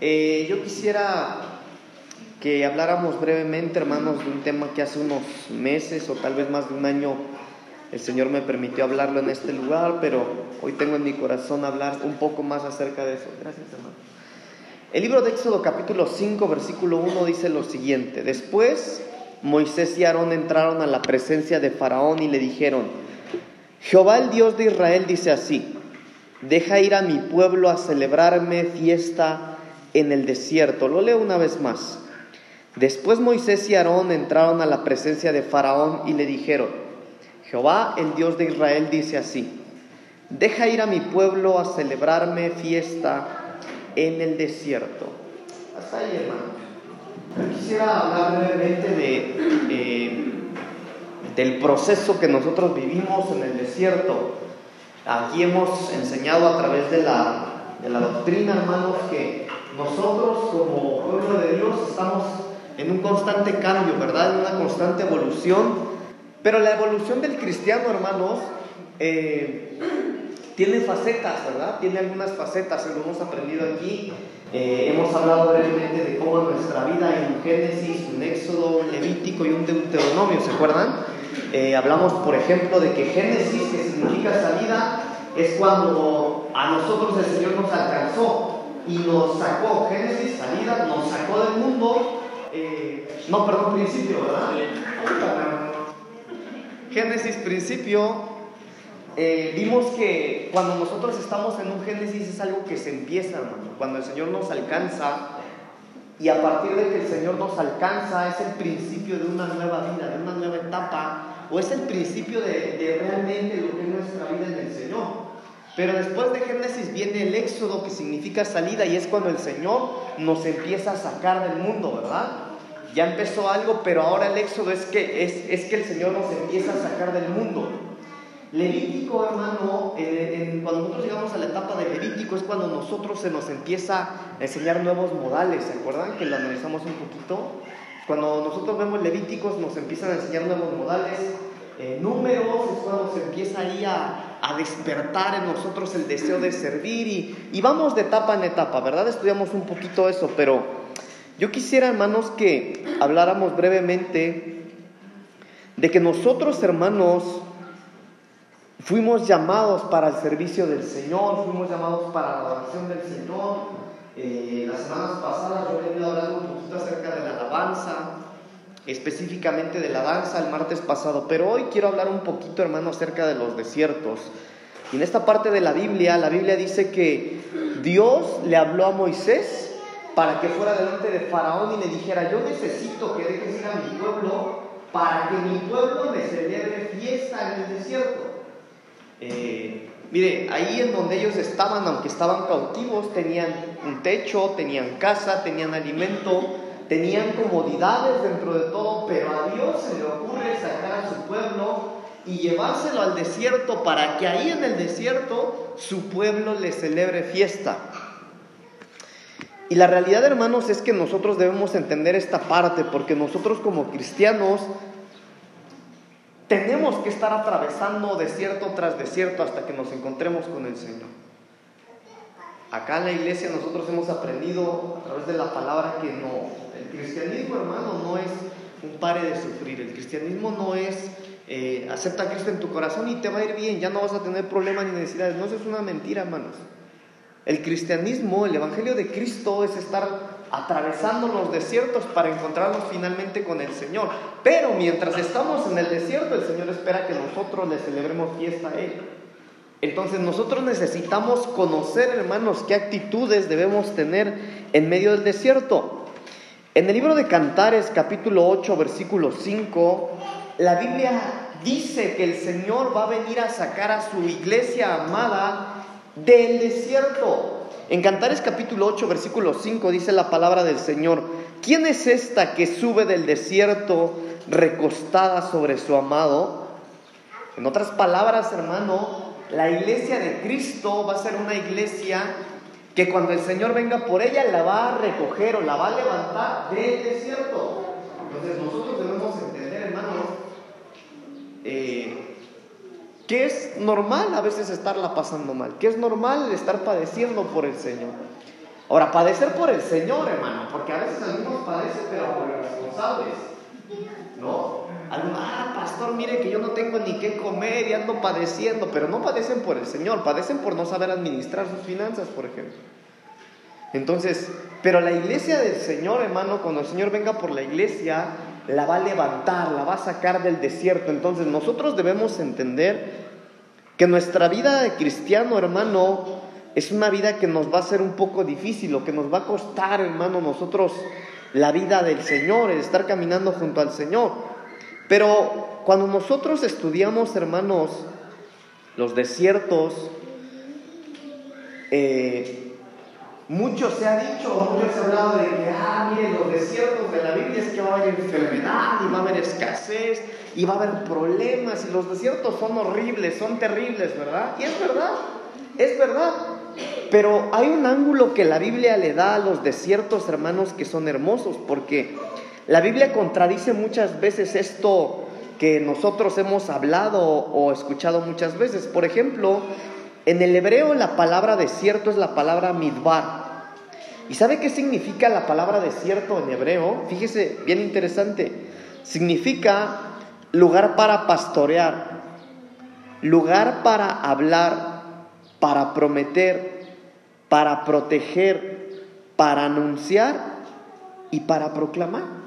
Eh, yo quisiera que habláramos brevemente, hermanos, de un tema que hace unos meses o tal vez más de un año el Señor me permitió hablarlo en este lugar, pero hoy tengo en mi corazón hablar un poco más acerca de eso. Gracias, hermano. El libro de Éxodo capítulo 5, versículo 1 dice lo siguiente. Después Moisés y Aarón entraron a la presencia de Faraón y le dijeron, Jehová el Dios de Israel dice así, deja ir a mi pueblo a celebrarme fiesta en el desierto. Lo leo una vez más. Después Moisés y Aarón entraron a la presencia de Faraón y le dijeron, Jehová el Dios de Israel dice así, deja ir a mi pueblo a celebrarme fiesta en el desierto. Hasta ahí, hermano. Yo quisiera hablar brevemente de, eh, del proceso que nosotros vivimos en el desierto. Aquí hemos enseñado a través de la, de la doctrina, hermanos, que nosotros como pueblo de Dios estamos en un constante cambio, ¿verdad? En una constante evolución. Pero la evolución del cristiano, hermanos, eh, tiene facetas, ¿verdad? Tiene algunas facetas, lo hemos aprendido aquí. Eh, hemos hablado brevemente de cómo en nuestra vida un Génesis, un Éxodo, un Levítico y un Deuteronomio, ¿se acuerdan? Eh, hablamos, por ejemplo, de que Génesis, que significa salida, es cuando a nosotros el Señor nos alcanzó y nos sacó. Génesis, salida, nos sacó del mundo. Eh, no, perdón, principio, ¿verdad? Génesis, principio, eh, vimos que cuando nosotros estamos en un Génesis es algo que se empieza, hermano. Cuando el Señor nos alcanza y a partir de que el Señor nos alcanza es el principio de una nueva vida, de una nueva etapa, o es el principio de, de realmente lo que es nuestra vida en el Señor. Pero después de Génesis viene el éxodo que significa salida y es cuando el Señor nos empieza a sacar del mundo, ¿verdad? Ya empezó algo, pero ahora el éxodo es que, es, es que el Señor nos empieza a sacar del mundo. Levítico, hermano, cuando nosotros llegamos a la etapa de Levítico es cuando nosotros se nos empieza a enseñar nuevos modales, ¿se acuerdan? Que lo analizamos un poquito. Cuando nosotros vemos Levíticos nos empiezan a enseñar nuevos modales. Eh, números es cuando se empieza ahí a, a, despertar en nosotros el deseo de servir y, y vamos de etapa en etapa, ¿verdad? Estudiamos un poquito eso, pero yo quisiera, hermanos, que habláramos brevemente de que nosotros, hermanos, Fuimos llamados para el servicio del Señor, fuimos llamados para la adoración del Señor. Eh, las semanas pasadas yo he venido hablando un poquito acerca de la alabanza, específicamente de la danza el martes pasado, pero hoy quiero hablar un poquito, hermano, acerca de los desiertos. Y en esta parte de la Biblia, la Biblia dice que Dios le habló a Moisés para que fuera delante de Faraón y le dijera, yo necesito que dejes ir a mi pueblo para que mi pueblo me celebre fiesta en el desierto. Eh, mire, ahí en donde ellos estaban, aunque estaban cautivos, tenían un techo, tenían casa, tenían alimento, tenían comodidades dentro de todo, pero a Dios se le ocurre sacar a su pueblo y llevárselo al desierto para que ahí en el desierto su pueblo le celebre fiesta. Y la realidad, hermanos, es que nosotros debemos entender esta parte, porque nosotros como cristianos tenemos que estar atravesando desierto tras desierto hasta que nos encontremos con el Señor. Acá en la iglesia nosotros hemos aprendido a través de la palabra que no, el cristianismo hermano no es un pare de sufrir, el cristianismo no es eh, acepta a Cristo en tu corazón y te va a ir bien, ya no vas a tener problemas ni necesidades, no, eso es una mentira hermanos. El cristianismo, el Evangelio de Cristo es estar atravesando los desiertos para encontrarnos finalmente con el Señor. Pero mientras estamos en el desierto, el Señor espera que nosotros le celebremos fiesta a Él. Entonces nosotros necesitamos conocer, hermanos, qué actitudes debemos tener en medio del desierto. En el libro de Cantares, capítulo 8, versículo 5, la Biblia dice que el Señor va a venir a sacar a su iglesia amada del desierto. En Cantares capítulo 8, versículo 5 dice la palabra del Señor, ¿quién es esta que sube del desierto recostada sobre su amado? En otras palabras, hermano, la iglesia de Cristo va a ser una iglesia que cuando el Señor venga por ella la va a recoger o la va a levantar del desierto. Entonces nosotros debemos entender, hermanos, eh, que es normal a veces estarla pasando mal, que es normal estar padeciendo por el Señor. Ahora, padecer por el Señor, hermano, porque a veces algunos padecen, pero por irresponsables. ¿No? Algunos, ah, pastor, mire que yo no tengo ni qué comer y ando padeciendo, pero no padecen por el Señor, padecen por no saber administrar sus finanzas, por ejemplo. Entonces, pero la iglesia del Señor, hermano, cuando el Señor venga por la iglesia, la va a levantar, la va a sacar del desierto. Entonces, nosotros debemos entender que nuestra vida de cristiano, hermano, es una vida que nos va a ser un poco difícil, o que nos va a costar, hermano, nosotros la vida del Señor, el estar caminando junto al Señor. Pero cuando nosotros estudiamos, hermanos, los desiertos, eh, mucho se ha dicho, mucho se ha hablado de que, ah, miren, los desiertos de la Biblia es que va a haber enfermedad y va a haber escasez y va a haber problemas y los desiertos son horribles, son terribles, ¿verdad? Y es verdad, es verdad. Pero hay un ángulo que la Biblia le da a los desiertos, hermanos, que son hermosos, porque la Biblia contradice muchas veces esto que nosotros hemos hablado o escuchado muchas veces. Por ejemplo, en el hebreo la palabra desierto es la palabra midbar. ¿Y sabe qué significa la palabra desierto en hebreo? Fíjese, bien interesante. Significa lugar para pastorear, lugar para hablar, para prometer, para proteger, para anunciar y para proclamar.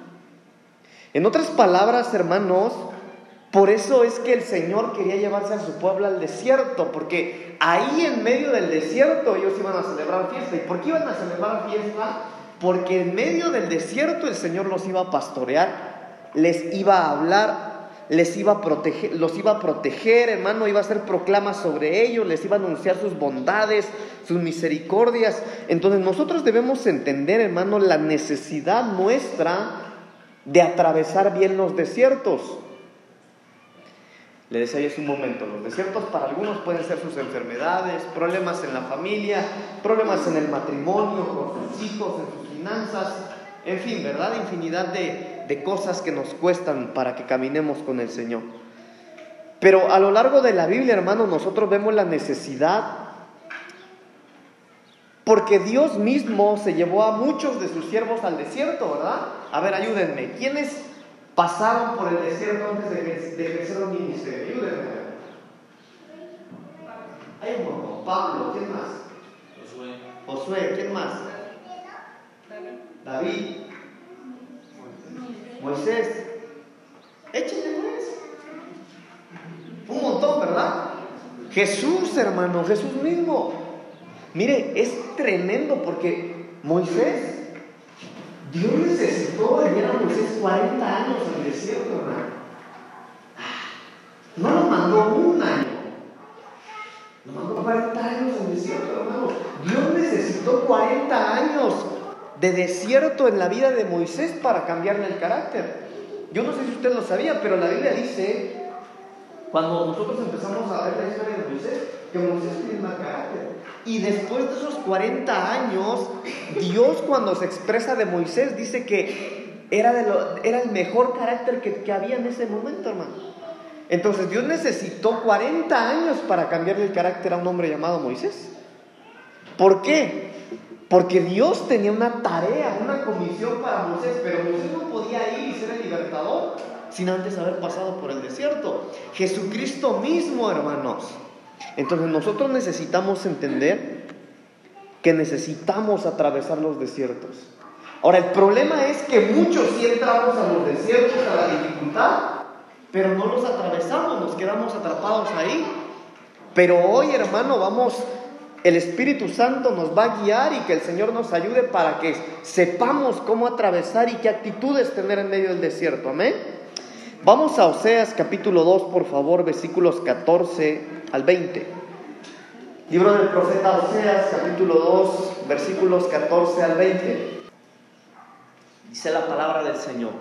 En otras palabras, hermanos, por eso es que el Señor quería llevarse a su pueblo al desierto, porque ahí en medio del desierto ellos iban a celebrar fiesta. ¿Y por qué iban a celebrar fiesta? Porque en medio del desierto el Señor los iba a pastorear, les iba a hablar, les iba a proteger, los iba a proteger, hermano, iba a hacer proclamas sobre ellos, les iba a anunciar sus bondades, sus misericordias. Entonces nosotros debemos entender, hermano, la necesidad nuestra de atravesar bien los desiertos. Le decía yo hace un momento, los desiertos para algunos pueden ser sus enfermedades, problemas en la familia, problemas en el matrimonio, con sus hijos, en sus finanzas, en fin, ¿verdad? Infinidad de, de cosas que nos cuestan para que caminemos con el Señor. Pero a lo largo de la Biblia, hermano, nosotros vemos la necesidad, porque Dios mismo se llevó a muchos de sus siervos al desierto, ¿verdad? A ver, ayúdenme. ¿Quiénes pasaron por el desierto antes de, ejercer un ministerio. Ayúdenme. Hay un montón. Pablo, ¿quién más? Josué. Josué, ¿quién más? David. Moisés. Échenle pues. Un montón, ¿verdad? Jesús, hermano, Jesús mismo. Mire, es tremendo porque Moisés Dios necesitó enviar a Moisés 40 años al desierto, hermano. No lo mandó un año. Lo mandó 40 años al desierto, hermano. Dios necesitó 40 años de desierto en la vida de Moisés para cambiarle el carácter. Yo no sé si usted lo sabía, pero la Biblia dice, cuando nosotros empezamos a ver la historia de Moisés, que Moisés tiene mal carácter. Y después de esos 40 años, Dios cuando se expresa de Moisés dice que era, el mejor carácter que, que había en ese momento, hermano. Entonces Dios necesitó 40 años para cambiarle el carácter a un hombre llamado Moisés. ¿Por qué? Porque Dios tenía una tarea, una comisión para Moisés, pero Moisés no podía ir y ser el libertador sin antes haber pasado por el desierto. Jesucristo mismo, hermanos. Entonces nosotros necesitamos entender que necesitamos atravesar los desiertos. Ahora, el problema es que muchos sí entramos a los desiertos, a la dificultad, pero no los atravesamos, nos quedamos atrapados ahí. Pero hoy, hermano, vamos, el Espíritu Santo nos va a guiar y que el Señor nos ayude para que sepamos cómo atravesar y qué actitudes tener en medio del desierto. Amén. Vamos a Oseas capítulo 2, por favor, versículos 14 al 20. Libro del profeta Oseas capítulo 2, versículos 14 al 20. Dice la palabra del Señor.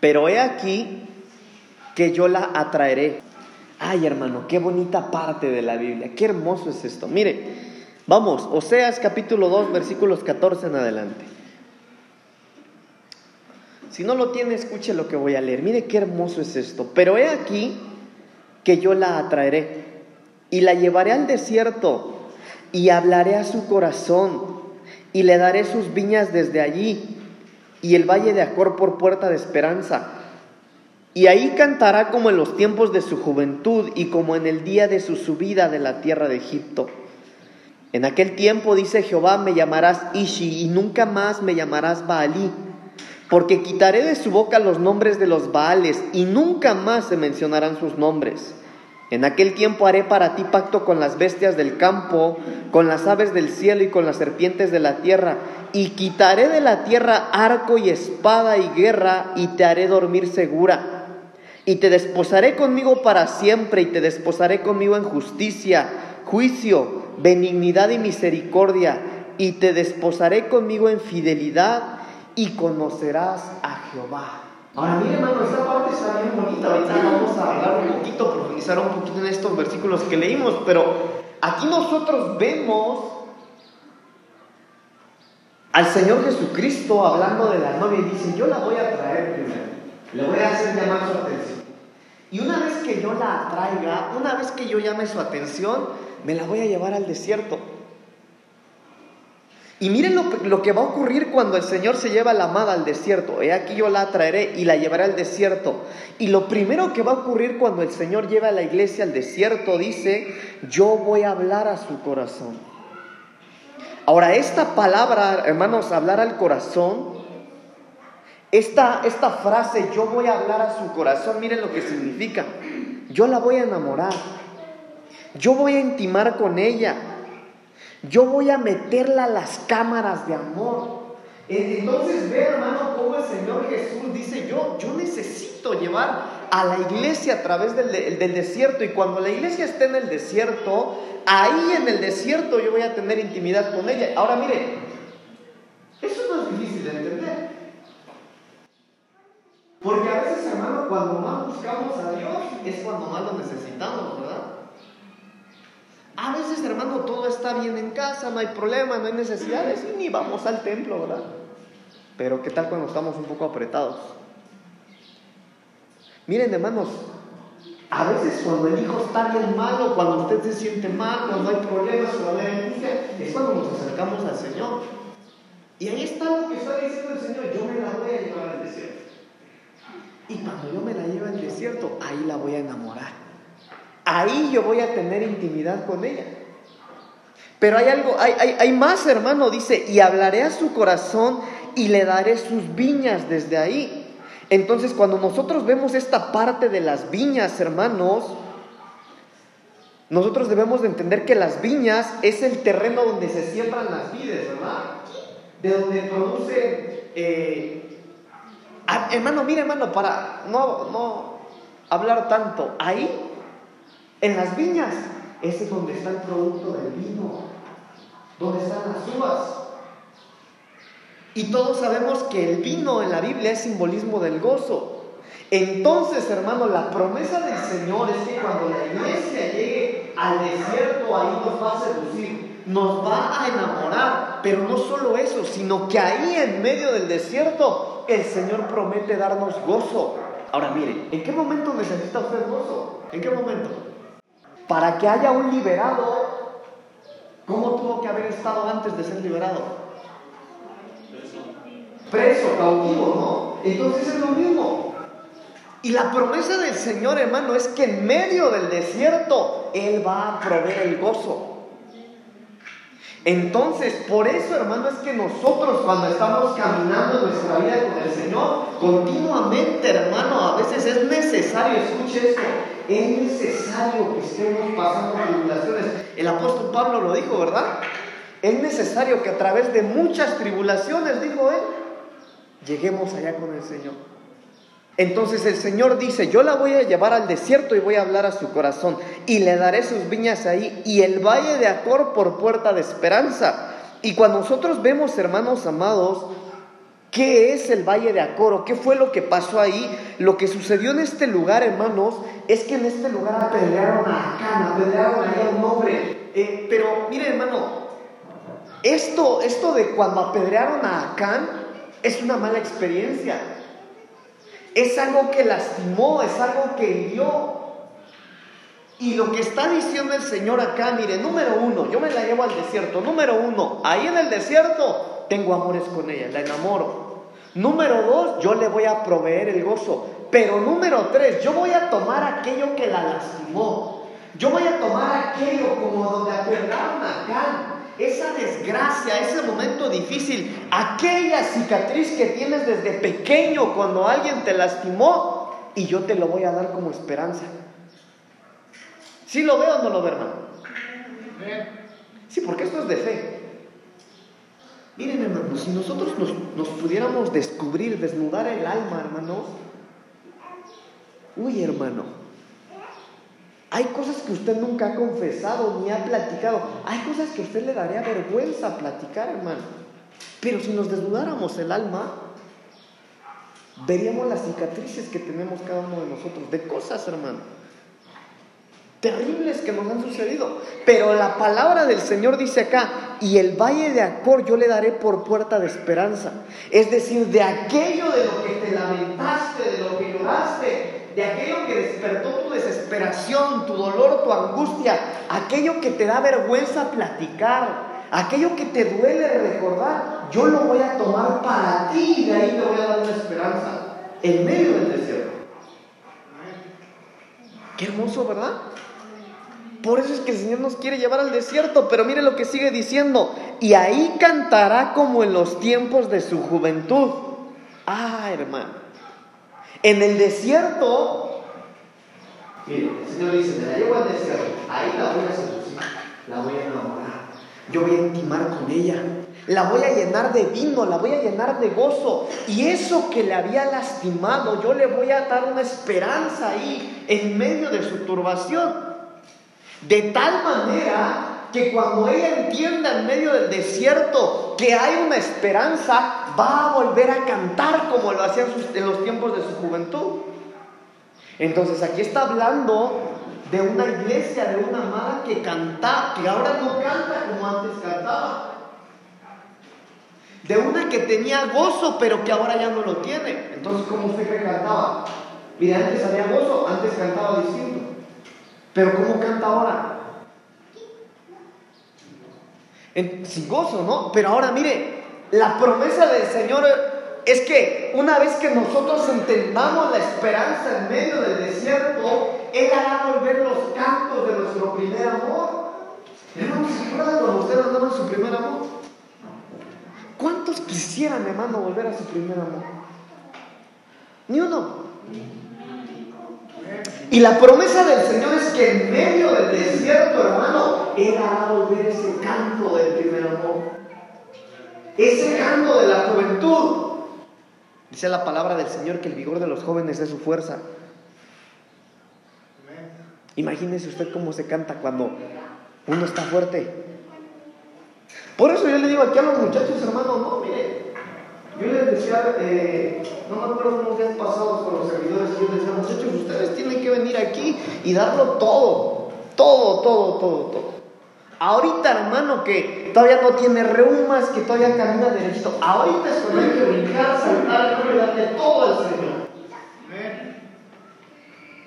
Pero he aquí que yo la atraeré. Ay, hermano, qué bonita parte de la Biblia. Qué hermoso es esto. Mire, vamos, Oseas capítulo 2, versículos 14 en adelante. Si no lo tiene, escuche lo que voy a leer. Mire qué hermoso es esto. Pero he aquí que yo la atraeré y la llevaré al desierto y hablaré a su corazón y le daré sus viñas desde allí, y el valle de Acor por puerta de esperanza. Y ahí cantará como en los tiempos de su juventud y como en el día de su subida de la tierra de Egipto. En aquel tiempo, dice Jehová, me llamarás Ishi y nunca más me llamarás Baalí, porque quitaré de su boca los nombres de los Baales y nunca más se mencionarán sus nombres. En aquel tiempo haré para ti pacto con las bestias del campo, con las aves del cielo y con las serpientes de la tierra, y quitaré de la tierra arco y espada y guerra, y te haré dormir segura. Y te desposaré conmigo para siempre, y te desposaré conmigo en justicia, juicio, benignidad y misericordia, y te desposaré conmigo en fidelidad, y conocerás a Jehová. Ahora, mire, hermano, esta parte está bien bonita. Ahorita vamos a hablar un poquito, profundizar un poquito en estos versículos que leímos, pero aquí nosotros vemos al Señor Jesucristo hablando de la novia y dice: Yo la voy a traer primero, le voy a hacer llamar su atención. Y una vez que yo la atraiga, una vez que yo llame su atención, me la voy a llevar al desierto. Y miren lo, que va a ocurrir cuando el Señor se lleva a la amada al desierto. He aquí yo la traeré y la llevaré al desierto. Y lo primero que va a ocurrir cuando el Señor lleva a la iglesia al desierto, dice, yo voy a hablar a su corazón. Ahora, esta palabra, hermanos, hablar al corazón, esta, esta frase, yo voy a hablar a su corazón, miren lo que significa. Yo la voy a enamorar. Yo voy a intimar con ella. Yo voy a meterla a las cámaras de amor. Entonces ve hermano cómo el Señor Jesús dice, yo, yo necesito llevar a la iglesia a través del, del, desierto y cuando la iglesia esté en el desierto, ahí en el desierto yo voy a tener intimidad con ella. Ahora mire, eso no es difícil de entender. Porque a veces hermano, cuando más buscamos a Dios es cuando más lo necesitamos, ¿verdad? A veces, hermano, todo está bien en casa, no hay problema, no hay necesidades y ni vamos al templo, ¿verdad? Pero ¿qué tal cuando estamos un poco apretados? Miren, hermanos, a veces cuando el hijo está bien malo, cuando usted se siente mal, cuando hay problemas, cuando hay angustia, es cuando nos acercamos al Señor. Y ahí está lo que está diciendo el Señor, yo me la voy a llevar al desierto. Y cuando yo me la llevo al desierto, ahí la voy a enamorar. Ahí yo voy a tener intimidad con ella. Pero hay algo, hay, hay, más, hermano, dice, y hablaré a su corazón y le daré sus viñas desde ahí. Entonces, cuando nosotros vemos esta parte de las viñas, hermanos, nosotros debemos de entender que las viñas es el terreno donde se siembran las vides, ¿verdad? De donde produce... Eh, ah, hermano, mire, hermano, para no, no hablar tanto, ahí en las viñas, ese es donde está el producto del vino, donde están las uvas. Y todos sabemos que el vino en la Biblia es simbolismo del gozo. Entonces, hermano, la promesa del Señor es que cuando la iglesia llegue al desierto, ahí nos va a seducir, nos va a enamorar. Pero no solo eso, sino que ahí en medio del desierto, el Señor promete darnos gozo. Ahora mire, ¿en qué momento necesita usted gozo? ¿En qué momento? Para que haya un liberado, ¿cómo tuvo que haber estado antes de ser liberado? Preso, cautivo, ¿no? Entonces es lo mismo. Y la promesa del Señor, hermano, es que en medio del desierto Él va a proveer el gozo. Entonces, por eso, hermano, es que nosotros cuando estamos caminando nuestra vida con el Señor, continuamente, hermano, a veces es necesario, escuche esto, es necesario que estemos pasando tribulaciones. El apóstol Pablo lo dijo, ¿verdad? Es necesario que a través de muchas tribulaciones, dijo él, lleguemos allá con el Señor. Entonces el Señor dice, yo la voy a llevar al desierto y voy a hablar a su corazón y le daré sus viñas ahí y el valle de Acor por puerta de esperanza. Y cuando nosotros vemos, hermanos amados, ¿Qué es el Valle de Acoro? ¿Qué fue lo que pasó ahí? Lo que sucedió en este lugar, hermanos, es que en este lugar apedrearon a Acán, apedrearon a un hombre. Eh, pero mire, hermano, esto, esto de cuando apedrearon a Acán es una mala experiencia. Es algo que lastimó, es algo que hirió. Y lo que está diciendo el Señor acá, mire, número uno, yo me la llevo al desierto. Número uno, ahí en el desierto tengo amores con ella, la enamoro. Número dos, yo le voy a proveer el gozo. Pero número tres, yo voy a tomar aquello que la lastimó. Yo voy a tomar aquello como donde aperraron acá. Esa desgracia, ese momento difícil, aquella cicatriz que tienes desde pequeño cuando alguien te lastimó, y yo te lo voy a dar como esperanza. ¿Sí lo veo o no lo veo, hermano? Sí, porque esto es de fe. Miren, hermanos, si nosotros nos, pudiéramos descubrir, desnudar el alma, hermanos, uy, hermano, hay cosas que usted nunca ha confesado ni ha platicado. Hay cosas que usted le daría vergüenza platicar, hermano. Pero si nos desnudáramos el alma, veríamos las cicatrices que tenemos cada uno de nosotros, de cosas, hermano terribles que nos han sucedido. Pero la palabra del Señor dice acá, y el valle de Acor yo le daré por puerta de esperanza. Es decir, de aquello de lo que te lamentaste, de lo que lloraste, de aquello que despertó tu desesperación, tu dolor, tu angustia, aquello que te da vergüenza platicar, aquello que te duele recordar, yo lo voy a tomar para ti y de ahí te voy a dar una esperanza en medio del desierto. Qué hermoso, ¿verdad? Por eso es que el Señor nos quiere llevar al desierto, pero mire lo que sigue diciendo, y ahí cantará como en los tiempos de su juventud. Ah, hermano, en el desierto, mire, el Señor dice, me la llevo al desierto, ahí la voy a seducir, la voy a enamorar, yo voy a intimar con ella, la voy a llenar de vino, la voy a llenar de gozo. Y eso que le había lastimado, yo le voy a dar una esperanza ahí en medio de su turbación. De tal manera que cuando ella entienda en medio del desierto que hay una esperanza, va a volver a cantar como lo hacía en los tiempos de su juventud. Entonces aquí está hablando de una iglesia, de una amada que canta, que ahora no canta como antes cantaba. De una que tenía gozo, pero que ahora ya no lo tiene. Entonces, ¿cómo usted que cantaba? Mire, antes había gozo, antes cantaba distinto. Pero ¿cómo canta ahora? Sin gozo, ¿no? Pero ahora mire, la promesa del Señor es que una vez que nosotros entendamos la esperanza en medio del desierto, Él hará volver los cantos de nuestro primer amor. Hermano, ¿se acuerdan cuando usted andaba en su primer amor? ¿Cuántos quisieran, hermano, volver a su primer amor? Ni uno. Y la promesa del Señor es que en medio del desierto, hermano, Él hará volver ese canto del primer amor. Ese canto de la juventud. Dice la palabra del Señor que el vigor de los jóvenes es su fuerza. Imagínese usted cómo se canta cuando uno está fuerte. Por eso yo le digo aquí a los muchachos, hermano, no, mire, yo les decía, eh, no me acuerdo unos días pasados con los servidores, yo les decía, muchachos, ustedes tienen que venir aquí y darlo todo, todo, todo, todo, todo. Ahorita, hermano, que todavía no tiene reumas, que todavía camina derechito, ahorita es cuando hay que brincar, saltar, y darle todo al Señor.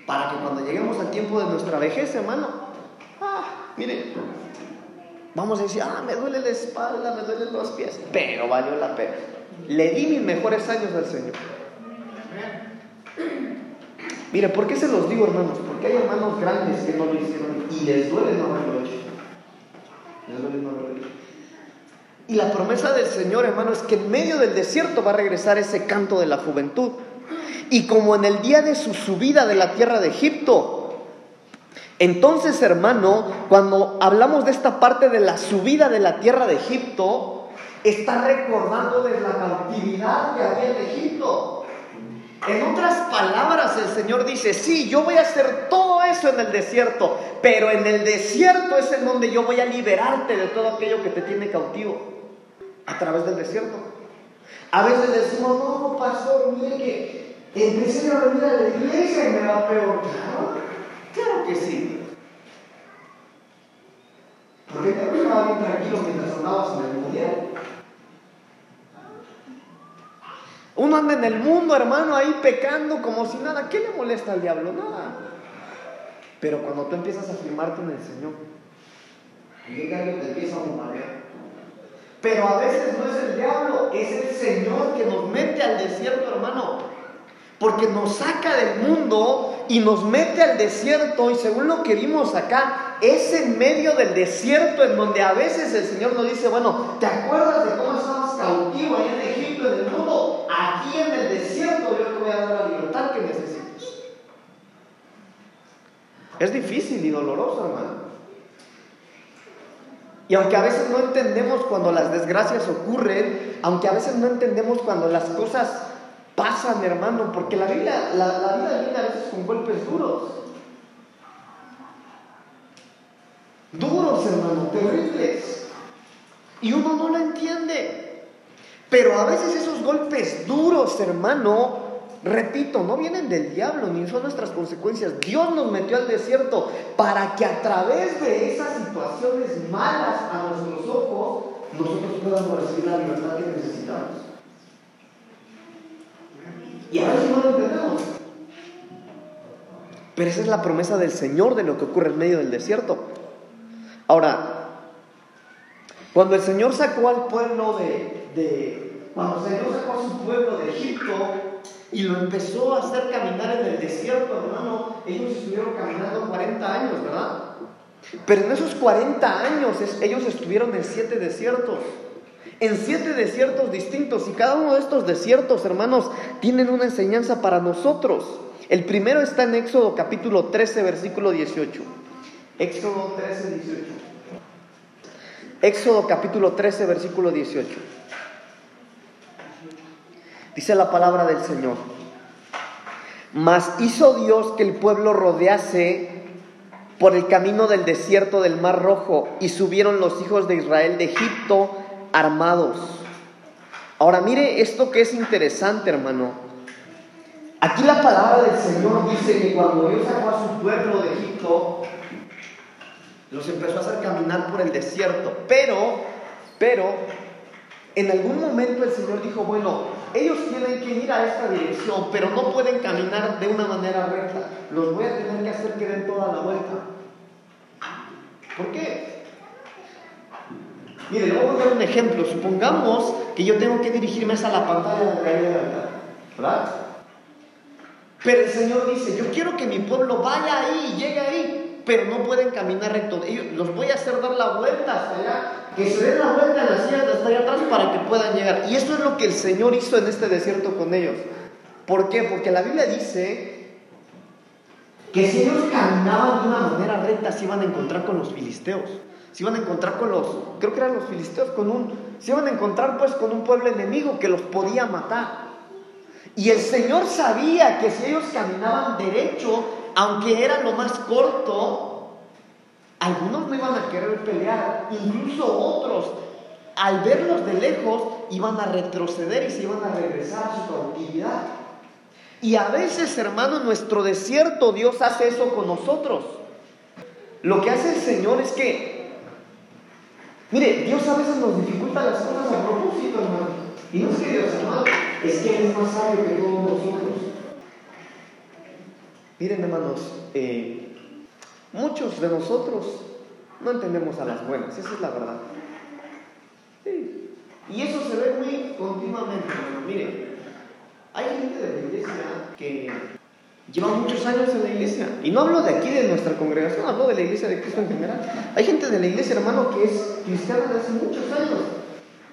Para que cuando lleguemos al tiempo de nuestra vejez, hermano, ah, mire, vamos a decir, ah, me duele la espalda, me duelen los pies, pero valió la pena. Le di mis mejores años al Señor. Mire, ¿por qué se los digo, hermanos? Porque hay hermanos grandes que no lo hicieron y les duele no haberlo hecho. Les duele no haberlo hecho. Y la promesa del Señor, hermano, es que en medio del desierto va a regresar ese canto de la juventud. Y como en el día de su subida de la tierra de Egipto, entonces, hermano, cuando hablamos de esta parte de la subida de la tierra de Egipto, está recordando de la cautividad que había en Egipto. En otras palabras, el Señor dice, sí, yo voy a hacer todo eso en el desierto, pero en el desierto es en donde yo voy a liberarte de todo aquello que te tiene cautivo, a través del desierto. A veces decimos, no, pastor, mire que empecé a venir a la iglesia y me va peor. Claro, claro que sí. Porque te estaba bien tranquilo mientras andabas en el mundial. Uno anda en el mundo, hermano, ahí pecando como si nada. ¿Qué le molesta al diablo? Nada. Pero cuando tú empiezas a afirmarte en el Señor, llega alguien te empieza a bombardear. Pero a veces no es el diablo, es el Señor que nos mete al desierto, hermano. Porque nos saca del mundo y nos mete al desierto. Y según lo que vimos acá, es en medio del desierto en donde a veces el Señor nos dice, bueno, ¿te acuerdas de cómo estabas cautivo ahí en Egipto, en el mundo? Aquí en el desierto yo te voy a dar la libertad que necesitas. Es difícil y doloroso, hermano. Y aunque a veces no entendemos cuando las desgracias ocurren, aunque a veces no entendemos cuando las cosas pasan, hermano, porque la la, la vida viene a veces con golpes duros. Duros, hermano, terribles. Y uno no lo entiende. Pero a veces esos golpes duros, hermano, Repito, no vienen del diablo ni son nuestras consecuencias. Dios nos metió al desierto para que a través de esas situaciones malas a nuestros ojos nosotros podamos recibir la libertad que necesitamos. Y a veces no lo entendemos. Pero esa es la promesa del Señor de lo que ocurre en medio del desierto. Ahora, cuando el Señor sacó al pueblo de, de cuando el Señor sacó a su pueblo de Egipto, y lo empezó a hacer caminar en el desierto, hermano. Ellos estuvieron caminando 40 años, ¿verdad? Pero en esos 40 años ellos estuvieron en siete desiertos. En siete desiertos distintos. Y cada uno de estos desiertos, hermanos, tienen una enseñanza para nosotros. El primero está en Éxodo capítulo 13, versículo 18. Éxodo 13, 18. Éxodo capítulo 13, versículo 18. Dice la palabra del Señor. Mas hizo Dios que el pueblo rodease por el camino del desierto del Mar Rojo y subieron los hijos de Israel de Egipto armados. Ahora mire esto que es interesante, hermano. Aquí la palabra del Señor dice que cuando Dios sacó a su pueblo de Egipto, los empezó a hacer caminar por el desierto. Pero, pero, en algún momento el Señor dijo, bueno, ellos tienen que ir a esta dirección, pero no pueden caminar de una manera recta. Los voy a tener que hacer que den toda la vuelta. ¿Por qué? Mire, le voy a poner un ejemplo. Supongamos que yo tengo que dirigirme a la pantalla de la ¿verdad? Pero el Señor dice, yo quiero que mi pueblo vaya ahí y llegue ahí, pero no pueden caminar recto. Ellos, los voy a hacer dar la vuelta hasta allá que se den la vuelta en las sillas hasta allá atrás para que puedan llegar. Y eso es lo que el Señor hizo en este desierto con ellos. ¿Por qué? Porque la Biblia dice que si ellos caminaban de una manera recta, se iban a encontrar con los filisteos. Se iban a encontrar con los, creo que eran los filisteos, con un, se iban a encontrar pues con un pueblo enemigo que los podía matar. Y el Señor sabía que si ellos caminaban derecho, aunque era lo más corto, algunos no iban a querer pelear, incluso otros, al verlos de lejos, iban a retroceder y se iban a regresar a su cautividad. Y a veces, hermano, en nuestro desierto Dios hace eso con nosotros. Lo que hace el Señor es que, mire, Dios a veces nos dificulta las cosas a propósito, hermano. Y no es que Dios, hermano, es que Él es más sabio que todos nosotros. Miren, hermanos, eh, Muchos de nosotros no entendemos a las buenas, esa es la verdad. Y eso se ve muy continuamente. Mire, hay gente de la iglesia que lleva muchos años en la iglesia. Y no hablo de aquí, de nuestra congregación, hablo de la iglesia de Cristo en general. Hay gente de la iglesia, hermano, que es cristiana desde hace muchos años,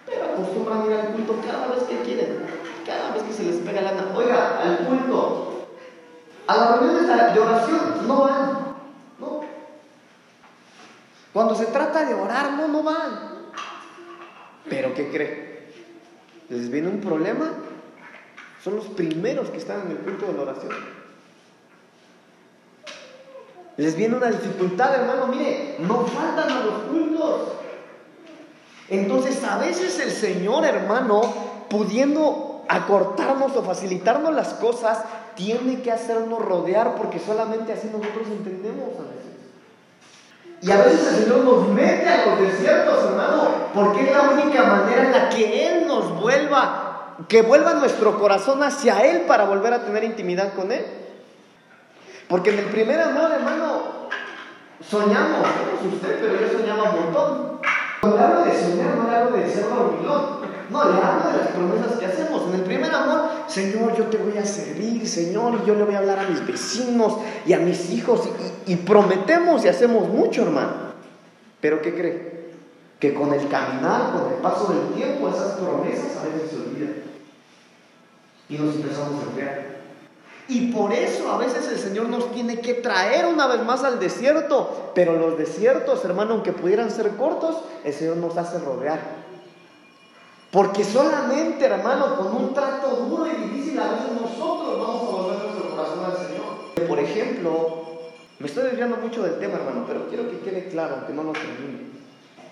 pero acostumbran ir al culto cada vez que quieren, cada vez que se les pega la gana. Oiga, al culto, a las reuniones de oración no van. Cuando se trata de orar, no, no van. Pero ¿qué cree? ¿Les viene un problema? Son los primeros que están en el culto de la oración. Les viene una dificultad, hermano. Mire, no faltan a los cultos. Entonces, a veces el Señor, hermano, pudiendo acortarnos o facilitarnos las cosas, tiene que hacernos rodear porque solamente así nosotros entendemos a veces. Y a veces el Señor nos mete a los desiertos, hermano, porque es la única manera en la que Él nos vuelva, que vuelva nuestro corazón hacia Él para volver a tener intimidad con Él. Porque en el primer amor, hermano, Soñamos, no es usted, pero yo soñaba un montón. Cuando hablo de soñar, no hablo de ser dormilón. No, le hablo de las promesas que hacemos. En el primer amor, Señor, yo te voy a servir, Señor, y yo le voy a hablar a mis vecinos y a mis hijos. Y, prometemos y hacemos mucho, hermano. Pero ¿qué cree? Que con el caminar, con el paso del tiempo, esas promesas a veces se olvidan. Y nos empezamos a enfriar. Y por eso a veces el Señor nos tiene que traer una vez más al desierto. Pero los desiertos, hermano, aunque pudieran ser cortos, el Señor nos hace rodear. Porque solamente, hermano, con un trato duro y difícil, a veces nosotros vamos a volver nuestro corazón al Señor. Por ejemplo, me estoy desviando mucho del tema, hermano, pero quiero que quede claro, que no lo termine.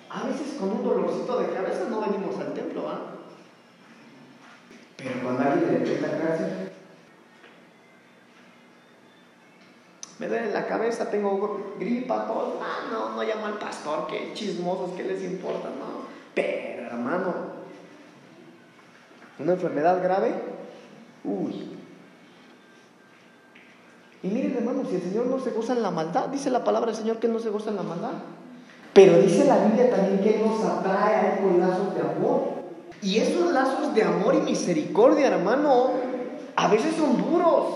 A veces con un dolorcito de cabeza no venimos al templo, ¿ah? Pero cuando alguien le detecta cáncer, me duele la cabeza, tengo gripa, todo. Ah, no, no llamo al pastor, que chismosos, ¿qué les importa? No. Pero, hermano, una enfermedad grave, uy. Y miren, hermano, si el Señor no se goza en la maldad, dice la palabra del Señor que no se goza en la maldad. Pero dice la Biblia también que nos atrae a lazos de amor. Y esos lazos de amor y misericordia, hermano, a veces son duros.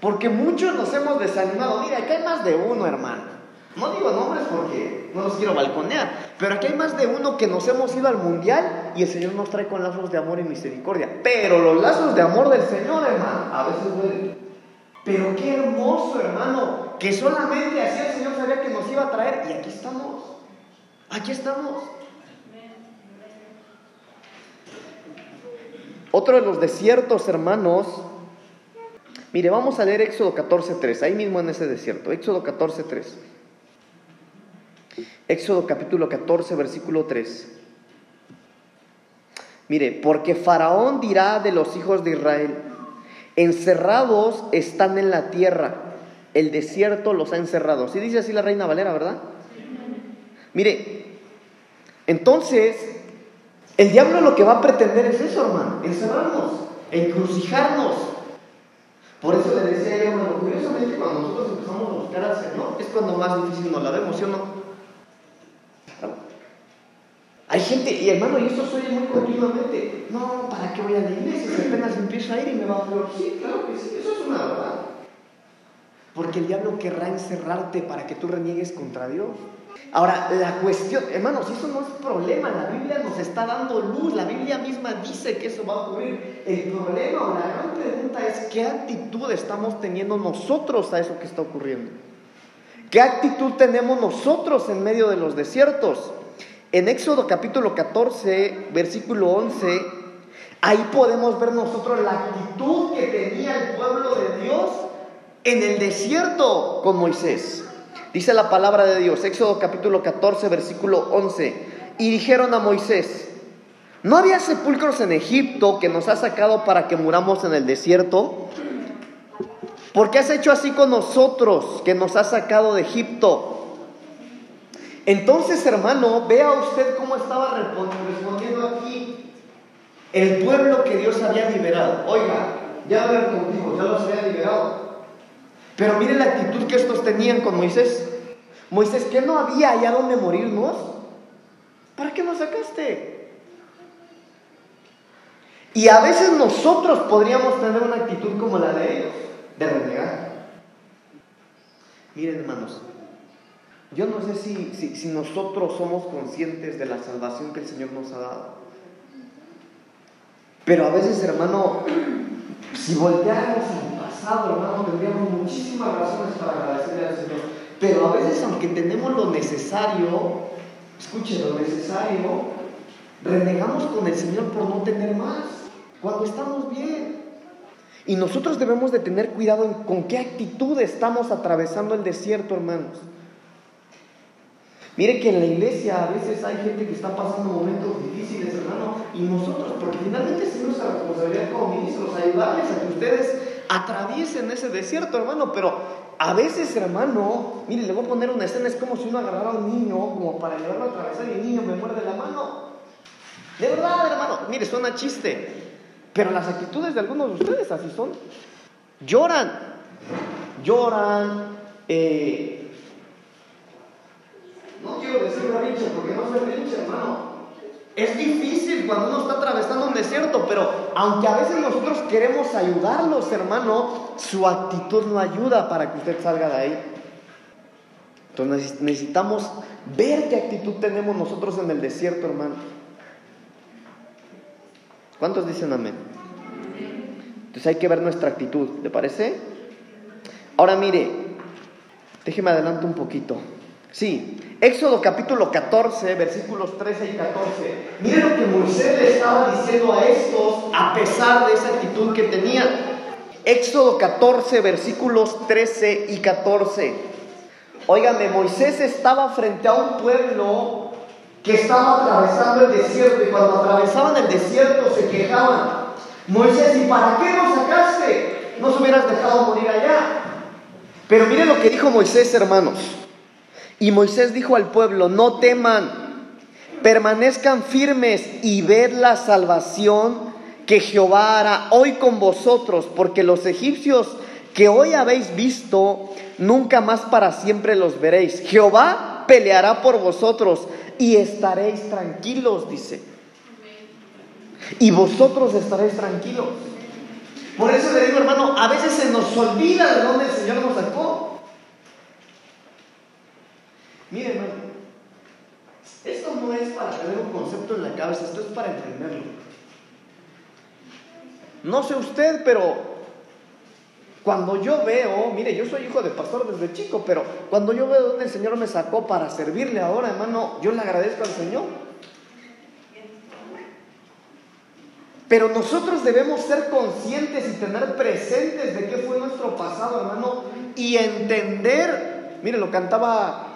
Porque muchos nos hemos desanimado. Mira, aquí hay más de uno, hermano. No digo nombres porque no los quiero balconear, pero aquí hay más de uno que nos hemos ido al mundial y el Señor nos trae con lazos de amor y misericordia. Pero los lazos de amor del Señor, hermano, a veces duelen. Pero qué hermoso, hermano, que solamente así el Señor sabía que nos iba a traer y aquí estamos. Aquí estamos. Otro de los desiertos, hermanos, Mire, vamos a leer Éxodo 14.3, ahí mismo en ese desierto. Éxodo 14.3. Éxodo capítulo 14, versículo 3. Mire, porque Faraón dirá de los hijos de Israel, encerrados están en la tierra, el desierto los ha encerrado. ¿Sí dice así la reina Valera, verdad? Mire, entonces, el diablo lo que va a pretender es eso, hermano, encerrarnos, encrucijarnos. Por eso le decía yo, hermano, curiosamente cuando nosotros empezamos a buscar al Señor, es cuando más difícil nos la vemos, ¿sí o no? Hay gente, y hermano, y esto suele muy continuamente, no, ¿para qué voy a la iglesia? Si apenas empiezo a ir y me va a doler. Sí, claro que sí, eso es una verdad. Porque el diablo querrá encerrarte para que tú reniegues contra Dios. Ahora, la cuestión, hermanos, eso no es problema, la Biblia nos está dando luz, la Biblia misma dice que eso va a ocurrir. El problema o la gran pregunta es qué actitud estamos teniendo nosotros a eso que está ocurriendo. ¿Qué actitud tenemos nosotros en medio de los desiertos? En Éxodo capítulo 14, versículo 11, ahí podemos ver nosotros la actitud que tenía el pueblo de Dios en el desierto con Moisés. Dice la palabra de Dios, Éxodo capítulo 14, versículo 11. Y dijeron a Moisés, ¿no había sepulcros en Egipto que nos has sacado para que muramos en el desierto? ¿Por qué has hecho así con nosotros que nos has sacado de Egipto? Entonces, hermano, vea usted cómo estaba respondiendo aquí el pueblo que Dios había liberado. Oiga, ya ver contigo, ya los había liberado. Pero mire la actitud que estos tenían con Moisés. Moisés, ¿qué no había allá donde morirnos? ¿Para qué nos sacaste? Y a veces nosotros podríamos tener una actitud como la de ellos, de renegar. Miren hermanos, yo no sé si, nosotros somos conscientes de la salvación que el Señor nos ha dado. Pero a veces, hermano, si volteáramos hermano, tendríamos muchísimas razones para agradecerle al Señor. Pero a veces, aunque tenemos lo necesario, escuche, lo necesario, renegamos con el Señor por no tener más, cuando estamos bien. Y nosotros debemos de tener cuidado en con qué actitud estamos atravesando el desierto, hermanos. Mire que en la iglesia a veces hay gente que está pasando momentos difíciles, hermano, y nosotros, porque finalmente es nuestra responsabilidad como ministros ayudarles a que ustedes atraviesen ese desierto, hermano, pero a veces, hermano, mire, le voy a poner una escena, es como si uno agarrara a un niño como para llevarlo a atravesar y el niño me muerde la mano. De verdad, hermano, mire, suena chiste, pero las actitudes de algunos de ustedes así son. Lloran, lloran, eh, No quiero decir berrinche porque no soy berrinche, hermano. Es difícil cuando uno está atravesando un desierto, pero aunque a veces nosotros queremos ayudarlos, hermano, su actitud no ayuda para que usted salga de ahí. Entonces necesitamos ver qué actitud tenemos nosotros en el desierto, hermano. ¿Cuántos dicen amén? Entonces hay que ver nuestra actitud, ¿le parece? Ahora mire, déjeme adelanto un poquito. Sí, Éxodo capítulo 14, versículos 13 y 14. Mire lo que Moisés le estaba diciendo a estos a pesar de esa actitud que tenían. Éxodo 14, versículos 13 y 14. Óigame, Moisés estaba frente a un pueblo que estaba atravesando el desierto y cuando atravesaban el desierto se quejaban. Moisés, ¿y para qué nos sacaste? Nos hubieras dejado morir allá. Pero mire lo que dijo Moisés, hermanos. Y Moisés dijo al pueblo, no teman, permanezcan firmes y ved la salvación que Jehová hará hoy con vosotros, porque los egipcios que hoy habéis visto, nunca más para siempre los veréis. Jehová peleará por vosotros y estaréis tranquilos, dice. Y vosotros estaréis tranquilos. Por eso le digo, hermano, a veces se nos olvida de dónde el Señor nos sacó. Mire, hermano, esto no es para tener un concepto en la cabeza, esto es para entenderlo. No sé usted, pero cuando yo veo, mire, yo soy hijo de pastor desde chico, pero cuando yo veo dónde el Señor me sacó para servirle ahora, hermano, yo le agradezco al Señor. Pero nosotros debemos ser conscientes y tener presentes de qué fue nuestro pasado, hermano, y entender, mire, lo cantaba,